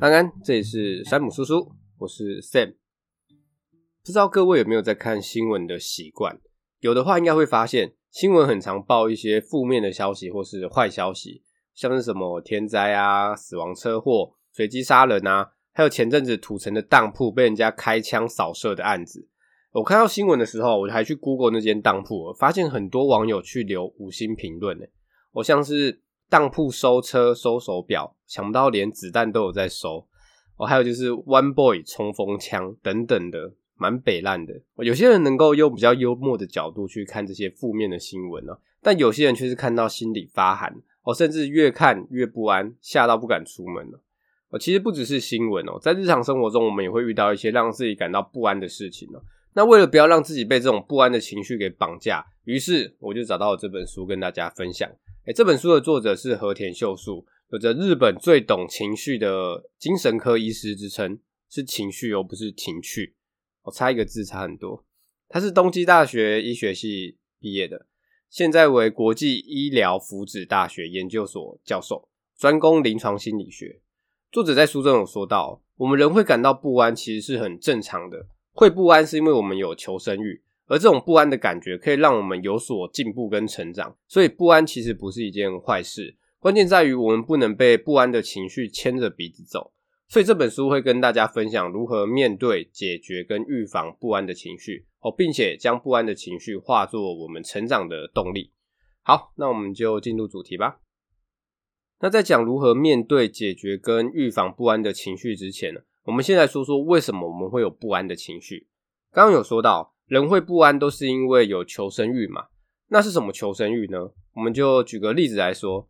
安安，这里是山姆叔叔，我是 Sam。不知道各位有没有在看新闻的习惯？有的话，应该会发现新闻很常报一些负面的消息或是坏消息，像是什么天灾啊、死亡车祸、随机杀人啊，还有前阵子土城的当铺被人家开枪扫射的案子。我看到新闻的时候，我还去 Google 那间当铺，发现很多网友去留五星评论呢。我像是。当铺收车收手表，想不到连子弹都有在收哦。还有就是 One Boy 冲锋枪等等的，蛮北烂的。有些人能够用比较幽默的角度去看这些负面的新闻呢，但有些人却是看到心里发寒哦，甚至越看越不安，吓到不敢出门了。哦，其实不只是新闻哦，在日常生活中，我们也会遇到一些让自己感到不安的事情哦。那为了不要让自己被这种不安的情绪给绑架，于是我就找到了这本书跟大家分享。欸，这本书的作者是和田秀树，有着日本最懂情绪的精神科医师之称，是情绪哦，不是情趣。我差一个字差很多。他是东京大学医学系毕业的，现在为国际医疗福祉大学研究所教授，专攻临床心理学。作者在书中有说到，我们人会感到不安，其实是很正常的。会不安是因为我们有求生欲。而这种不安的感觉可以让我们有所进步跟成长，所以不安其实不是一件坏事。关键在于我们不能被不安的情绪牵着鼻子走。所以这本书会跟大家分享如何面对、解决跟预防不安的情绪哦，并且将不安的情绪化作我们成长的动力。好，那我们就进入主题吧。那在讲如何面对、解决跟预防不安的情绪之前呢，我们先来说说为什么我们会有不安的情绪。刚刚有说到。人会不安，都是因为有求生欲嘛。那是什么求生欲呢？我们就举个例子来说，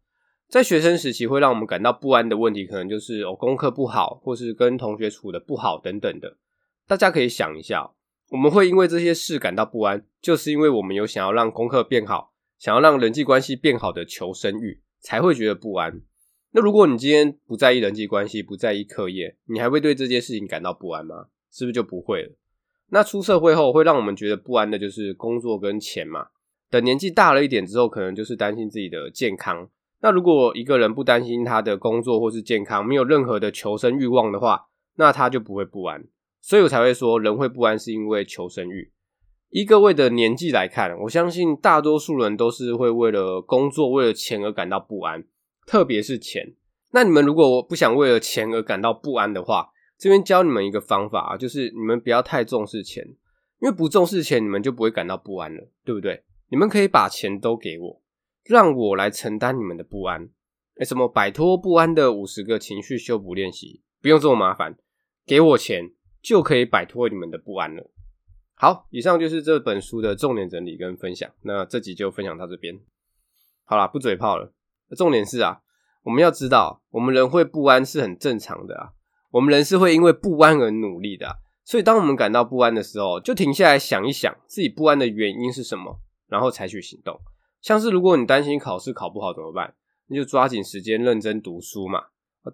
在学生时期会让我们感到不安的问题，可能就是哦功课不好，或是跟同学处得不好等等的。大家可以想一下，我们会因为这些事感到不安，就是因为我们有想要让功课变好，想要让人际关系变好的求生欲，才会觉得不安。那如果你今天不在意人际关系，不在意课业，你还会对这件事情感到不安吗？是不是就不会了？那出社会后会让我们觉得不安的就是工作跟钱嘛。等年纪大了一点之后，可能就是担心自己的健康。那如果一个人不担心他的工作或是健康，没有任何的求生欲望的话，那他就不会不安。所以我才会说人会不安是因为求生欲。以各位的年纪来看，我相信大多数人都是会为了工作、为了钱而感到不安，特别是钱。那你们如果不想为了钱而感到不安的话，这边教你们一个方法啊，就是你们不要太重视钱，因为不重视钱，你们就不会感到不安了，对不对？你们可以把钱都给我，让我来承担你们的不安。哎，什么摆脱不安的五十个情绪修补练习，不用这么麻烦，给我钱就可以摆脱你们的不安了。好，以上就是这本书的重点整理跟分享，那这集就分享到这边。好啦，不嘴炮了。重点是啊，我们要知道，我们人会不安是很正常的啊。我们人是会因为不安而努力的，所以当我们感到不安的时候，就停下来想一想自己不安的原因是什么，然后采取行动。像是如果你担心考试考不好怎么办？那就抓紧时间认真读书嘛。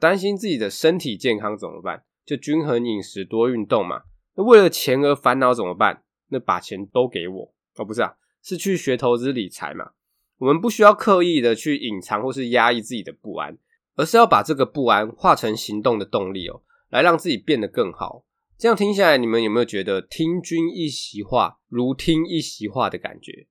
担心自己的身体健康怎么办？就均衡饮食多运动嘛。那为了钱而烦恼怎么办？那把钱都给我。哦，不是啊，是去学投资理财嘛。我们不需要刻意的去隐藏或是压抑自己的不安。而是要把这个不安化成行动的动力哦，来让自己变得更好。这样听下来，你们有没有觉得听君一席话，如听一席话的感觉？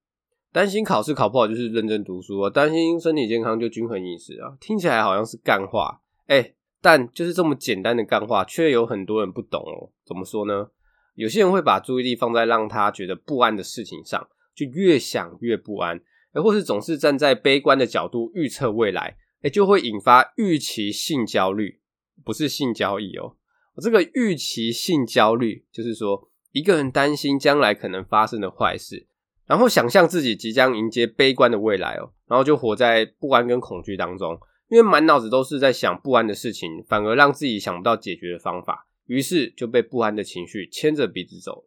担心考试考不好就是认真读书啊，担心身体健康就均衡饮食啊，听起来好像是干话，诶，但就是这么简单的干话，却有很多人不懂哦。怎么说呢？有些人会把注意力放在让他觉得不安的事情上，就越想越不安，而或是总是站在悲观的角度预测未来。诶，就会引发预期性焦虑，不是性交易哦。这个预期性焦虑就是说，一个人担心将来可能发生的坏事，然后想象自己即将迎接悲观的未来哦，然后就活在不安跟恐惧当中，因为满脑子都是在想不安的事情，反而让自己想不到解决的方法，于是就被不安的情绪牵着鼻子走。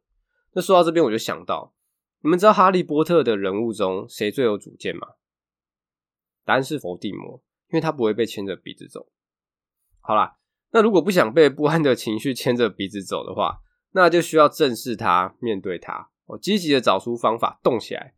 那说到这边，我就想到，你们知道哈利波特的人物中谁最有主见吗？答案是伏地魔。因为他不会被牵着鼻子走。好啦，那如果不想被不安的情绪牵着鼻子走的话，那就需要正视它，面对它，哦，积极的找出方法，动起来。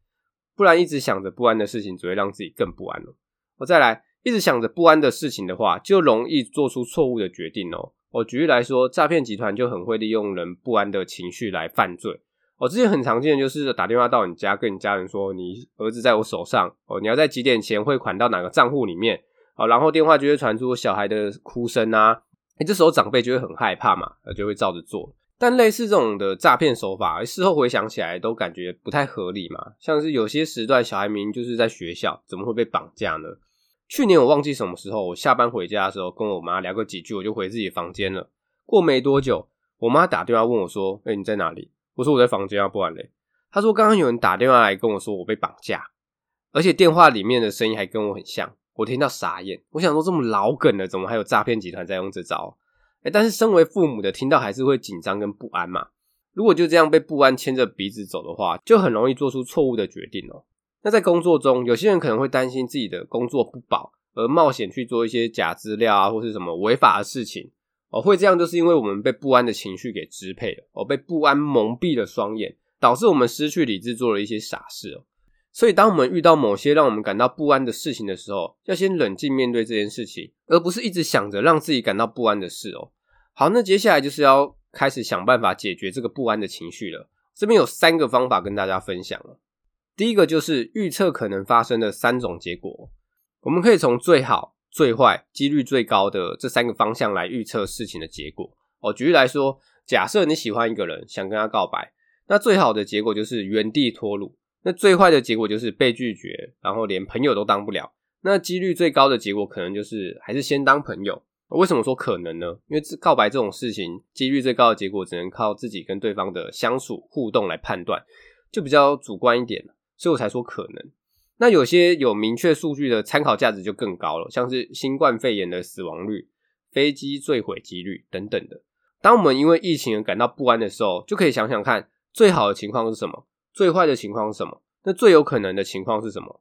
不然一直想着不安的事情，只会让自己更不安了。我再来，一直想着不安的事情的话，就容易做出错误的决定哦。我举例来说，诈骗集团就很会利用人不安的情绪来犯罪。我之前很常见的就是打电话到你家，跟你家人说你儿子在我手上，哦，你要在几点前汇款到哪个账户里面，好，然后电话就会传出小孩的哭声啊，诶，这时候长辈就会很害怕嘛，就会照着做。但类似这种的诈骗手法，事后回想起来都感觉不太合理嘛。像是有些时段小孩明明就是在学校，怎么会被绑架呢？去年我忘记什么时候，我下班回家的时候跟我妈聊个几句，我就回自己房间了。过没多久，我妈打电话问我说：“诶，你在哪里？”我说：“我在房间啊，不然嘞。”她说：“刚刚有人打电话来跟我说我被绑架，而且电话里面的声音还跟我很像。”我听到傻眼，我想说这么老梗了，怎么还有诈骗集团在用这招？欸，但是身为父母的听到还是会紧张跟不安嘛。如果就这样被不安牵着鼻子走的话，就很容易做出错误的决定喔。那在工作中，有些人可能会担心自己的工作不保，而冒险去做一些假资料啊，或是什么违法的事情喔。会这样，就是因为我们被不安的情绪给支配了喔，被不安蒙蔽了双眼，导致我们失去理智，做了一些傻事喔。所以，当我们遇到某些让我们感到不安的事情的时候，要先冷静面对这件事情，而不是一直想着让自己感到不安的事哦。好，那接下来就是要开始想办法解决这个不安的情绪了。这边有三个方法跟大家分享了。第一个就是预测可能发生的三种结果，我们可以从最好、最坏、几率最高的这三个方向来预测事情的结果哦。举例来说，假设你喜欢一个人，想跟他告白，那最好的结果就是原地脱鲁。那最坏的结果就是被拒绝，然后连朋友都当不了。那几率最高的结果可能就是还是先当朋友。为什么说可能呢？因为告白这种事情，几率最高的结果只能靠自己跟对方的相处互动来判断，就比较主观一点，所以我才说可能。那有些有明确数据的参考价值就更高了，像是新冠肺炎的死亡率、飞机坠毁几率等等的。当我们因为疫情而感到不安的时候，就可以想想看，最好的情况是什么？最坏的情况是什么？那最有可能的情况是什么？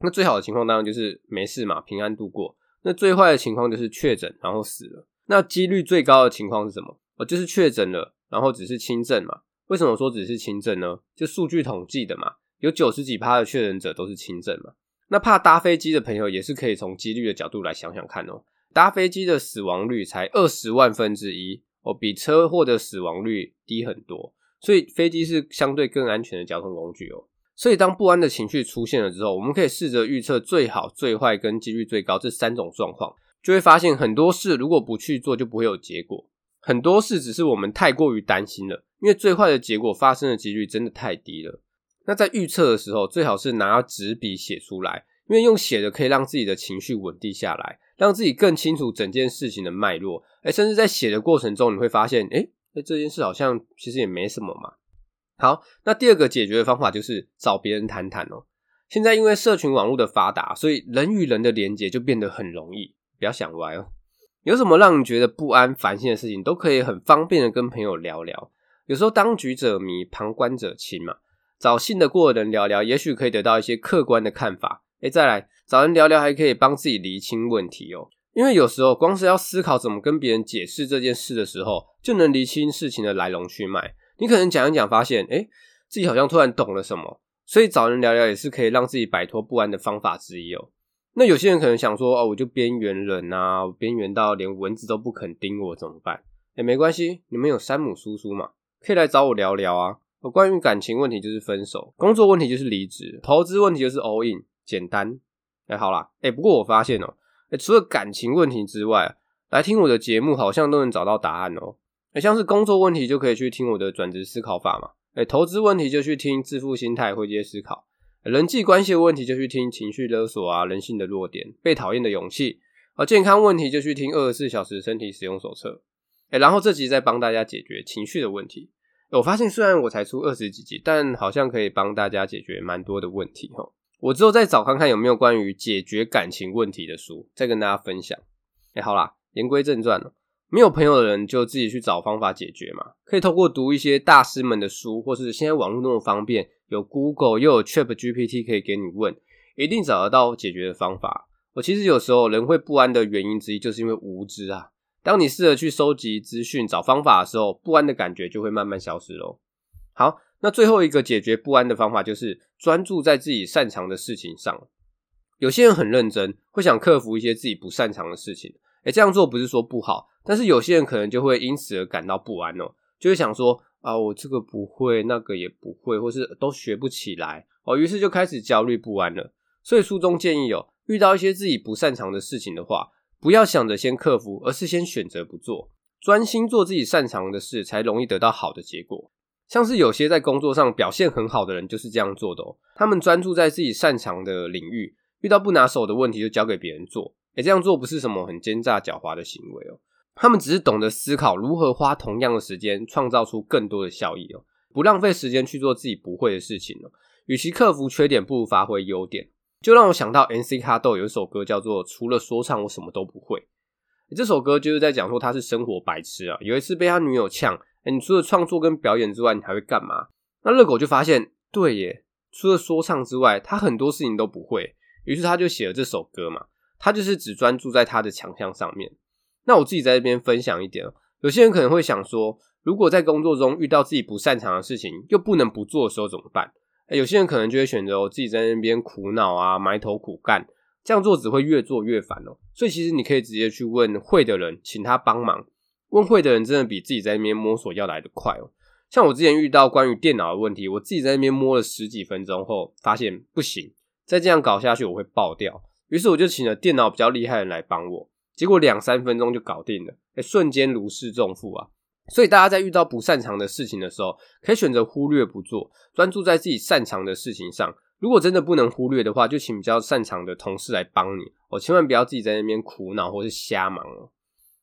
那最好的情况当然就是没事嘛，平安度过。那最坏的情况就是确诊然后死了。那几率最高的情况是什么？哦，就是确诊了，然后只是轻症嘛。为什么说只是轻症呢？就数据统计的嘛，有九十几趴的确诊者都是轻症嘛。那怕搭飞机的朋友也是可以从几率的角度来想想看哦。搭飞机的死亡率才二十万分之一哦，比车祸的死亡率低很多。所以飞机是相对更安全的交通工具哦。所以当不安的情绪出现了之后，我们可以试着预测最好、最坏跟几率最高这三种状况，就会发现很多事如果不去做，就不会有结果。很多事只是我们太过于担心了，因为最坏的结果发生的几率真的太低了。那在预测的时候，最好是拿纸笔写出来，因为用写的可以让自己的情绪稳定下来，让自己更清楚整件事情的脉络。诶，甚至在写的过程中，你会发现，诶那这件事好像其实也没什么嘛。好，那第二个解决的方法就是找别人谈谈哦。现在因为社群网络的发达，所以人与人的连接就变得很容易。不要想歪哦。有什么让你觉得不安、烦心的事情，都可以很方便的跟朋友聊聊。有时候当局者迷，旁观者清嘛。找信得过的人聊聊，也许可以得到一些客观的看法。诶，再来找人聊聊，还可以帮自己厘清问题哦。因为有时候光是要思考怎么跟别人解释这件事的时候，就能厘清事情的来龙去脉。你可能讲一讲，发现诶自己好像突然懂了什么，所以找人聊聊也是可以让自己摆脱不安的方法之一哦。那有些人可能想说，哦，我就边缘人啊，边缘到连蚊子都不肯叮我，怎么办？诶没关系，你们有山姆叔叔嘛，可以来找我聊聊啊。我关于感情问题就是分手，工作问题就是离职，投资问题就是 all in，简单。诶好啦，诶不过我发现哦。除了感情问题之外，来听我的节目好像都能找到答案喔。欸，像是工作问题就可以去听我的转职思考法嘛。欸，投资问题就去听致富心态、会接思考。人际关系的问题就去听情绪勒索啊、人性的弱点、被讨厌的勇气。而健康问题就去听二十四小时身体使用手册。欸，然后这集再帮大家解决情绪的问题。我发现虽然我才出二十几集，但好像可以帮大家解决蛮多的问题齁。我之后再找看看有没有关于解决感情问题的书，再跟大家分享。哎，好啦，言归正传了。没有朋友的人就自己去找方法解决嘛。可以透过读一些大师们的书，或是现在网络那么方便，有 Google 又有 ChatGPT 可以给你问，一定找得到解决的方法。我其实有时候人会不安的原因之一，就是因为无知啊。当你试着去收集资讯、找方法的时候，不安的感觉就会慢慢消失喽。好。那最后一个解决不安的方法就是专注在自己擅长的事情上。有些人很认真，会想克服一些自己不擅长的事情。诶，这样做不是说不好，但是有些人可能就会因此而感到不安哦，就会想说啊，我这个不会，那个也不会，或是都学不起来哦，于是就开始焦虑不安了。所以书中建议哦，遇到一些自己不擅长的事情的话，不要想着先克服，而是先选择不做，专心做自己擅长的事，才容易得到好的结果。像是有些在工作上表现很好的人就是这样做的哦，他们专注在自己擅长的领域，遇到不拿手的问题就交给别人做。诶，这样做不是什么很奸诈狡猾的行为哦，他们只是懂得思考如何花同样的时间创造出更多的效益哦，不浪费时间去做自己不会的事情哦。与其克服缺点，不如发挥优点。就让我想到 N.C. 卡豆有一首歌叫做《除了说唱我什么都不会》，这首歌就是在讲说他是生活白痴啊，有一次被他女友呛。欸，你除了创作跟表演之外，你还会干嘛？那热狗就发现，对耶，除了说唱之外，他很多事情都不会。于是他就写了这首歌嘛。他就是只专注在他的强项上面。那我自己在这边分享一点，有些人可能会想说，如果在工作中遇到自己不擅长的事情，又不能不做的时候怎么办？有些人可能就会选择我自己在那边苦恼啊，埋头苦干，这样做只会越做越烦哦。所以其实你可以直接去问会的人，请他帮忙。问会的人真的比自己在那边摸索要来得快哦。像我之前遇到关于电脑的问题，我自己在那边摸了十几分钟后，发现不行，再这样搞下去我会爆掉。于是我就请了电脑比较厉害的人来帮我，结果两三分钟就搞定了，欸，瞬间如释重负啊！所以大家在遇到不擅长的事情的时候，可以选择忽略不做，专注在自己擅长的事情上。如果真的不能忽略的话，就请比较擅长的同事来帮你哦，千万不要自己在那边苦恼或是瞎忙哦。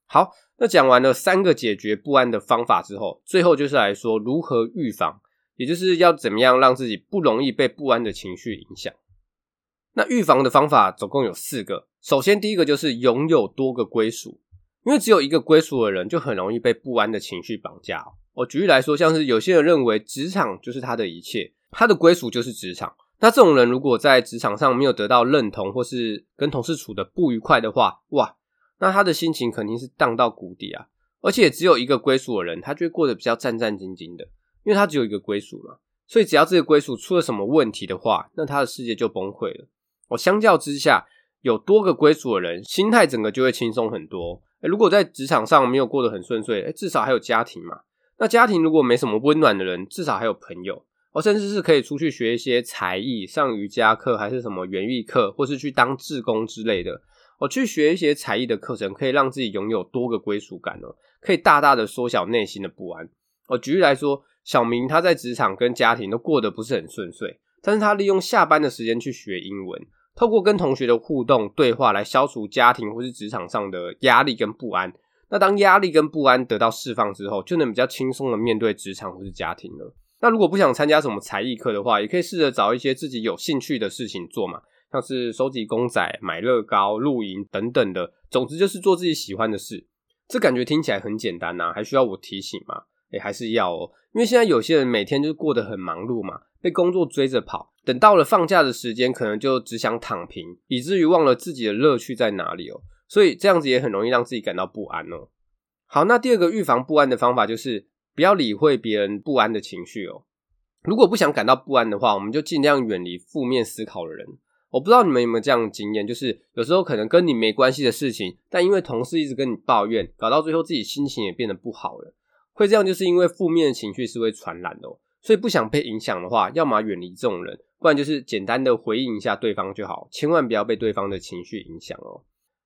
好。那讲完了三个解决不安的方法之后，最后就是来说如何预防，也就是要怎么样让自己不容易被不安的情绪影响。那预防的方法总共有四个。首先，第一个就是拥有多个归属，因为只有一个归属的人，就很容易被不安的情绪绑架。我举例来说，像是有些人认为职场就是他的一切，他的归属就是职场。那这种人如果在职场上没有得到认同，或是跟同事处得不愉快的话，哇！那他的心情肯定是荡到谷底啊，而且只有一个归属的人，他就会过得比较战战兢兢的，因为他只有一个归属嘛，所以只要这个归属出了什么问题的话，那他的世界就崩溃了。我相较之下，有多个归属的人，心态整个就会轻松很多。诶，如果在职场上没有过得很顺遂，至少还有家庭嘛。那家庭如果没什么温暖的人，至少还有朋友，哦，甚至是可以出去学一些才艺，上瑜伽课，还是什么园艺课，或是去当志工之类的。我去学一些才艺的课程，可以让自己拥有多个归属感哦，可以大大的缩小内心的不安。我举例来说，小明他在职场跟家庭都过得不是很顺遂，但是他利用下班的时间去学英文，透过跟同学的互动对话来消除家庭或是职场上的压力跟不安。那当压力跟不安得到释放之后，就能比较轻松的面对职场或是家庭了。那如果不想参加什么才艺课的话，也可以试着找一些自己有兴趣的事情做嘛。像是收集公仔、买乐高、露营等等的，总之就是做自己喜欢的事。这感觉听起来很简单呐，还需要我提醒吗？诶，还是要哦，因为现在有些人每天就过得很忙碌嘛，被工作追着跑，等到了放假的时间，可能就只想躺平，以至于忘了自己的乐趣在哪里哦。所以这样子也很容易让自己感到不安哦。好，那第二个预防不安的方法就是不要理会别人不安的情绪哦。如果不想感到不安的话，我们就尽量远离负面思考的人。我不知道你们有没有这样的经验，就是有时候可能跟你没关系的事情，但因为同事一直跟你抱怨，搞到最后自己心情也变得不好了。会这样，就是因为负面的情绪是会传染的哦。所以不想被影响的话，要么远离这种人，不然就是简单的回应一下对方就好，千万不要被对方的情绪影响哦。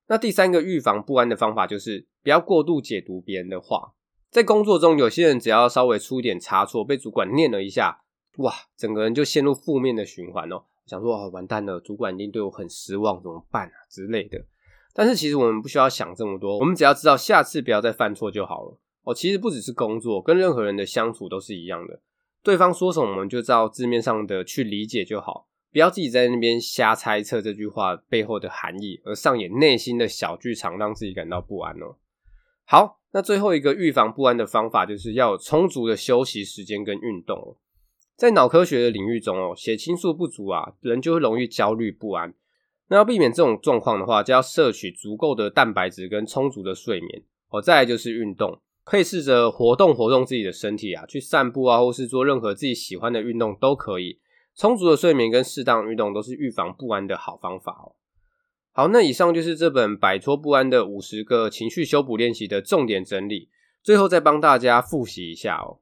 那第三个预防不安的方法就是不要过度解读别人的话。在工作中，有些人只要稍微出一点差错，被主管念了一下，哇，整个人就陷入负面的循环哦。想说啊，完蛋了，主管一定对我很失望，怎么办啊之类的。但是其实我们不需要想这么多，我们只要知道下次不要再犯错就好了。哦，其实不只是工作，跟任何人的相处都是一样的。对方说什么，我们就照字面上的去理解就好，不要自己在那边瞎猜测这句话背后的含义，而上演内心的小剧场，让自己感到不安哦。好，那最后一个预防不安的方法，就是要有充足的休息时间跟运动。在脑科学的领域中哦，血清素不足啊，人就会容易焦虑不安。那要避免这种状况的话，就要摄取足够的蛋白质跟充足的睡眠哦。再来就是运动，可以试着活动活动自己的身体啊，去散步啊，或是做任何自己喜欢的运动都可以。充足的睡眠跟适当运动都是预防不安的好方法哦。好，那以上就是这本摆脱不安的五十个情绪修补练习的重点整理。最后再帮大家复习一下哦。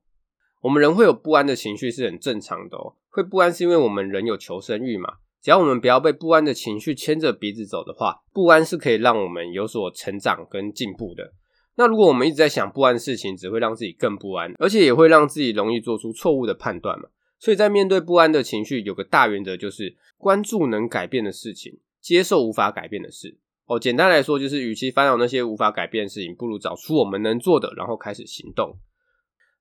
我们人会有不安的情绪是很正常的哦。会不安是因为我们人有求生欲嘛。只要我们不要被不安的情绪牵着鼻子走的话，不安是可以让我们有所成长跟进步的。那如果我们一直在想不安的事情，只会让自己更不安，而且也会让自己容易做出错误的判断嘛。所以在面对不安的情绪，有个大原则就是关注能改变的事情。接受无法改变的事哦，简单来说就是，与其烦恼那些无法改变的事情，不如找出我们能做的，然后开始行动。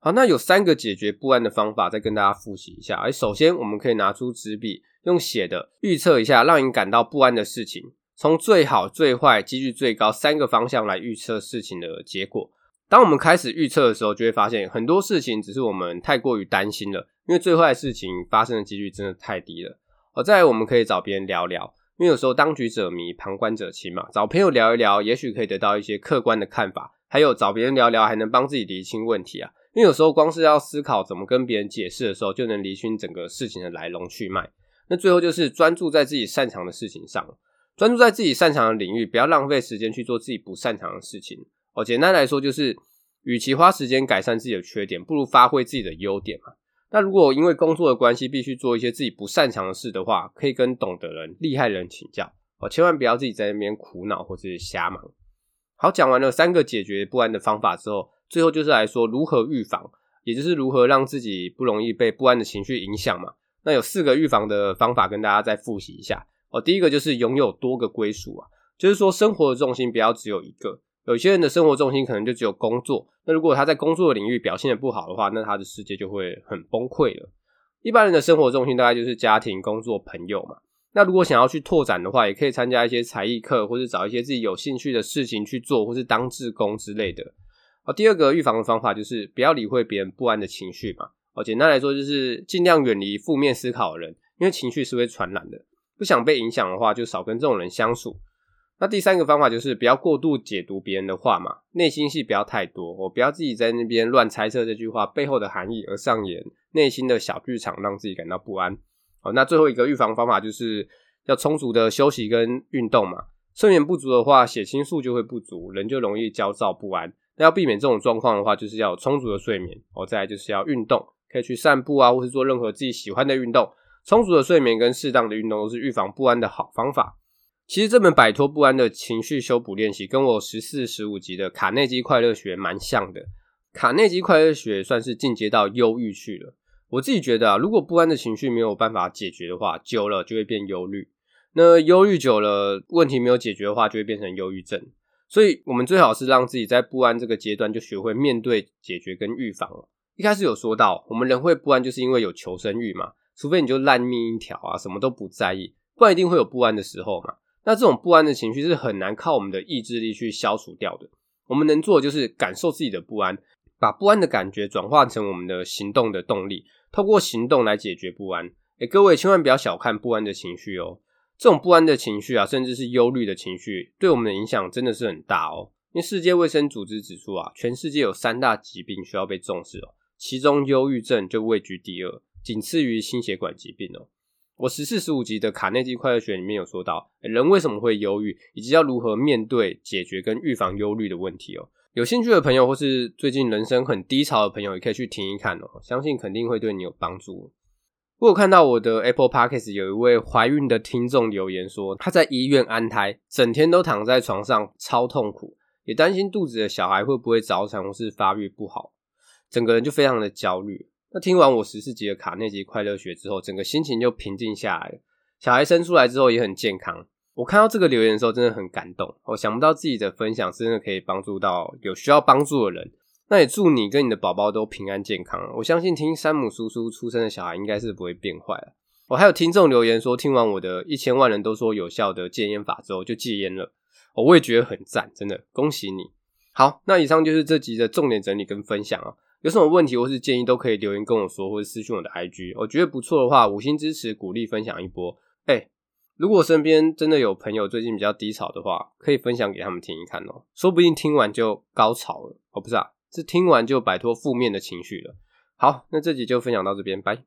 好，那有三个解决不安的方法，再跟大家复习一下。而首先，我们可以拿出纸笔，用写的预测一下让你感到不安的事情，从最好、最坏、几率最高三个方向来预测事情的结果。当我们开始预测的时候，就会发现很多事情只是我们太过于担心了，因为最坏的事情发生的几率真的太低了。好，再来我们可以找别人聊聊。因为有时候当局者迷，旁观者清嘛，找朋友聊一聊，也许可以得到一些客观的看法。还有找别人聊聊，还能帮自己厘清问题啊。因为有时候光是要思考怎么跟别人解释的时候，就能厘清整个事情的来龙去脉。那最后就是专注在自己擅长的事情上，专注在自己擅长的领域，不要浪费时间去做自己不擅长的事情。哦，简单来说就是，与其花时间改善自己的缺点，不如发挥自己的优点嘛。那如果因为工作的关系必须做一些自己不擅长的事的话，可以跟懂的人、厉害人请教哦，千万不要自己在那边苦恼或是瞎忙。好，讲完了三个解决不安的方法之后，最后就是来说如何预防，也就是如何让自己不容易被不安的情绪影响嘛。那有四个预防的方法跟大家再复习一下哦。第一个就是拥有多个归属啊，就是说生活的重心不要只有一个。有些人的生活重心可能就只有工作，那如果他在工作的领域表现得不好的话，那他的世界就会很崩溃了。一般人的生活重心大概就是家庭、工作、朋友嘛。那如果想要去拓展的话，也可以参加一些才艺课，或是找一些自己有兴趣的事情去做，或是当志工之类的。第二个预防的方法就是不要理会别人不安的情绪嘛。哦，简单来说就是尽量远离负面思考的人，因为情绪是会传染的。不想被影响的话，就少跟这种人相处。那第三个方法就是不要过度解读别人的话嘛，内心戏不要太多，我不要自己在那边乱猜测这句话背后的含义而上演内心的小剧场，让自己感到不安。好，那最后一个预防方法就是要充足的休息跟运动嘛，睡眠不足的话，血清素就会不足，人就容易焦躁不安。要避免这种状况的话，就是要有充足的睡眠，哦，再来就是要运动，可以去散步啊，或是做任何自己喜欢的运动。充足的睡眠跟适当的运动都是预防不安的好方法。其实这本摆脱不安的情绪修补练习，跟我十四、十五集的卡内基快乐学蛮像的。卡内基快乐学算是进阶到忧郁去了。我自己觉得啊，如果不安的情绪没有办法解决的话，久了就会变忧虑。那忧郁久了，问题没有解决的话，就会变成忧郁症。所以，我们最好是让自己在不安这个阶段就学会面对、解决跟预防。一开始有说到，我们人会不安，就是因为有求生欲嘛。除非你就烂命一条啊，什么都不在意，不然一定会有不安的时候嘛。那这种不安的情绪是很难靠我们的意志力去消除掉的。我们能做的就是感受自己的不安，把不安的感觉转化成我们的行动的动力，透过行动来解决不安。诶，各位千万不要小看不安的情绪哦。这种不安的情绪啊，甚至是忧虑的情绪，对我们的影响真的是很大哦。因为世界卫生组织指出啊，全世界有三大疾病需要被重视哦，其中忧郁症就位居第二，仅次于心血管疾病哦。我十四十五集的卡内基快乐学里面有说到，人为什么会忧郁，以及要如何面对、解决跟预防忧虑的问题哦。有兴趣的朋友，或是最近人生很低潮的朋友，也可以去听一看哦，相信肯定会对你有帮助。我有看到我的 Apple Podcast 有一位怀孕的听众留言说，他在医院安胎，整天都躺在床上，超痛苦，也担心肚子的小孩会不会早产或是发育不好，整个人就非常的焦虑。那听完我十四集的卡内基快乐学之后，整个心情就平静下来了。小孩生出来之后也很健康。我看到这个留言的时候，真的很感动。我想不到自己的分享真的可以帮助到有需要帮助的人。那也祝你跟你的宝宝都平安健康。我相信听山姆叔叔出生的小孩应该是不会变坏了。我还有听众留言说，听完我的一千万人都说有效的戒烟法之后就戒烟了。我也觉得很赞，真的恭喜你。好，那以上就是这集的重点整理跟分享啊。有什么问题或是建议都可以留言跟我说，或者私讯我的 IG。我觉得不错的话，五星支持，鼓励分享一波。哎、如果身边真的有朋友最近比较低潮的话，可以分享给他们听一看哦，说不定听完就高潮了。哦，不是啊，是听完就摆脱负面的情绪了。好，那这集就分享到这边，拜。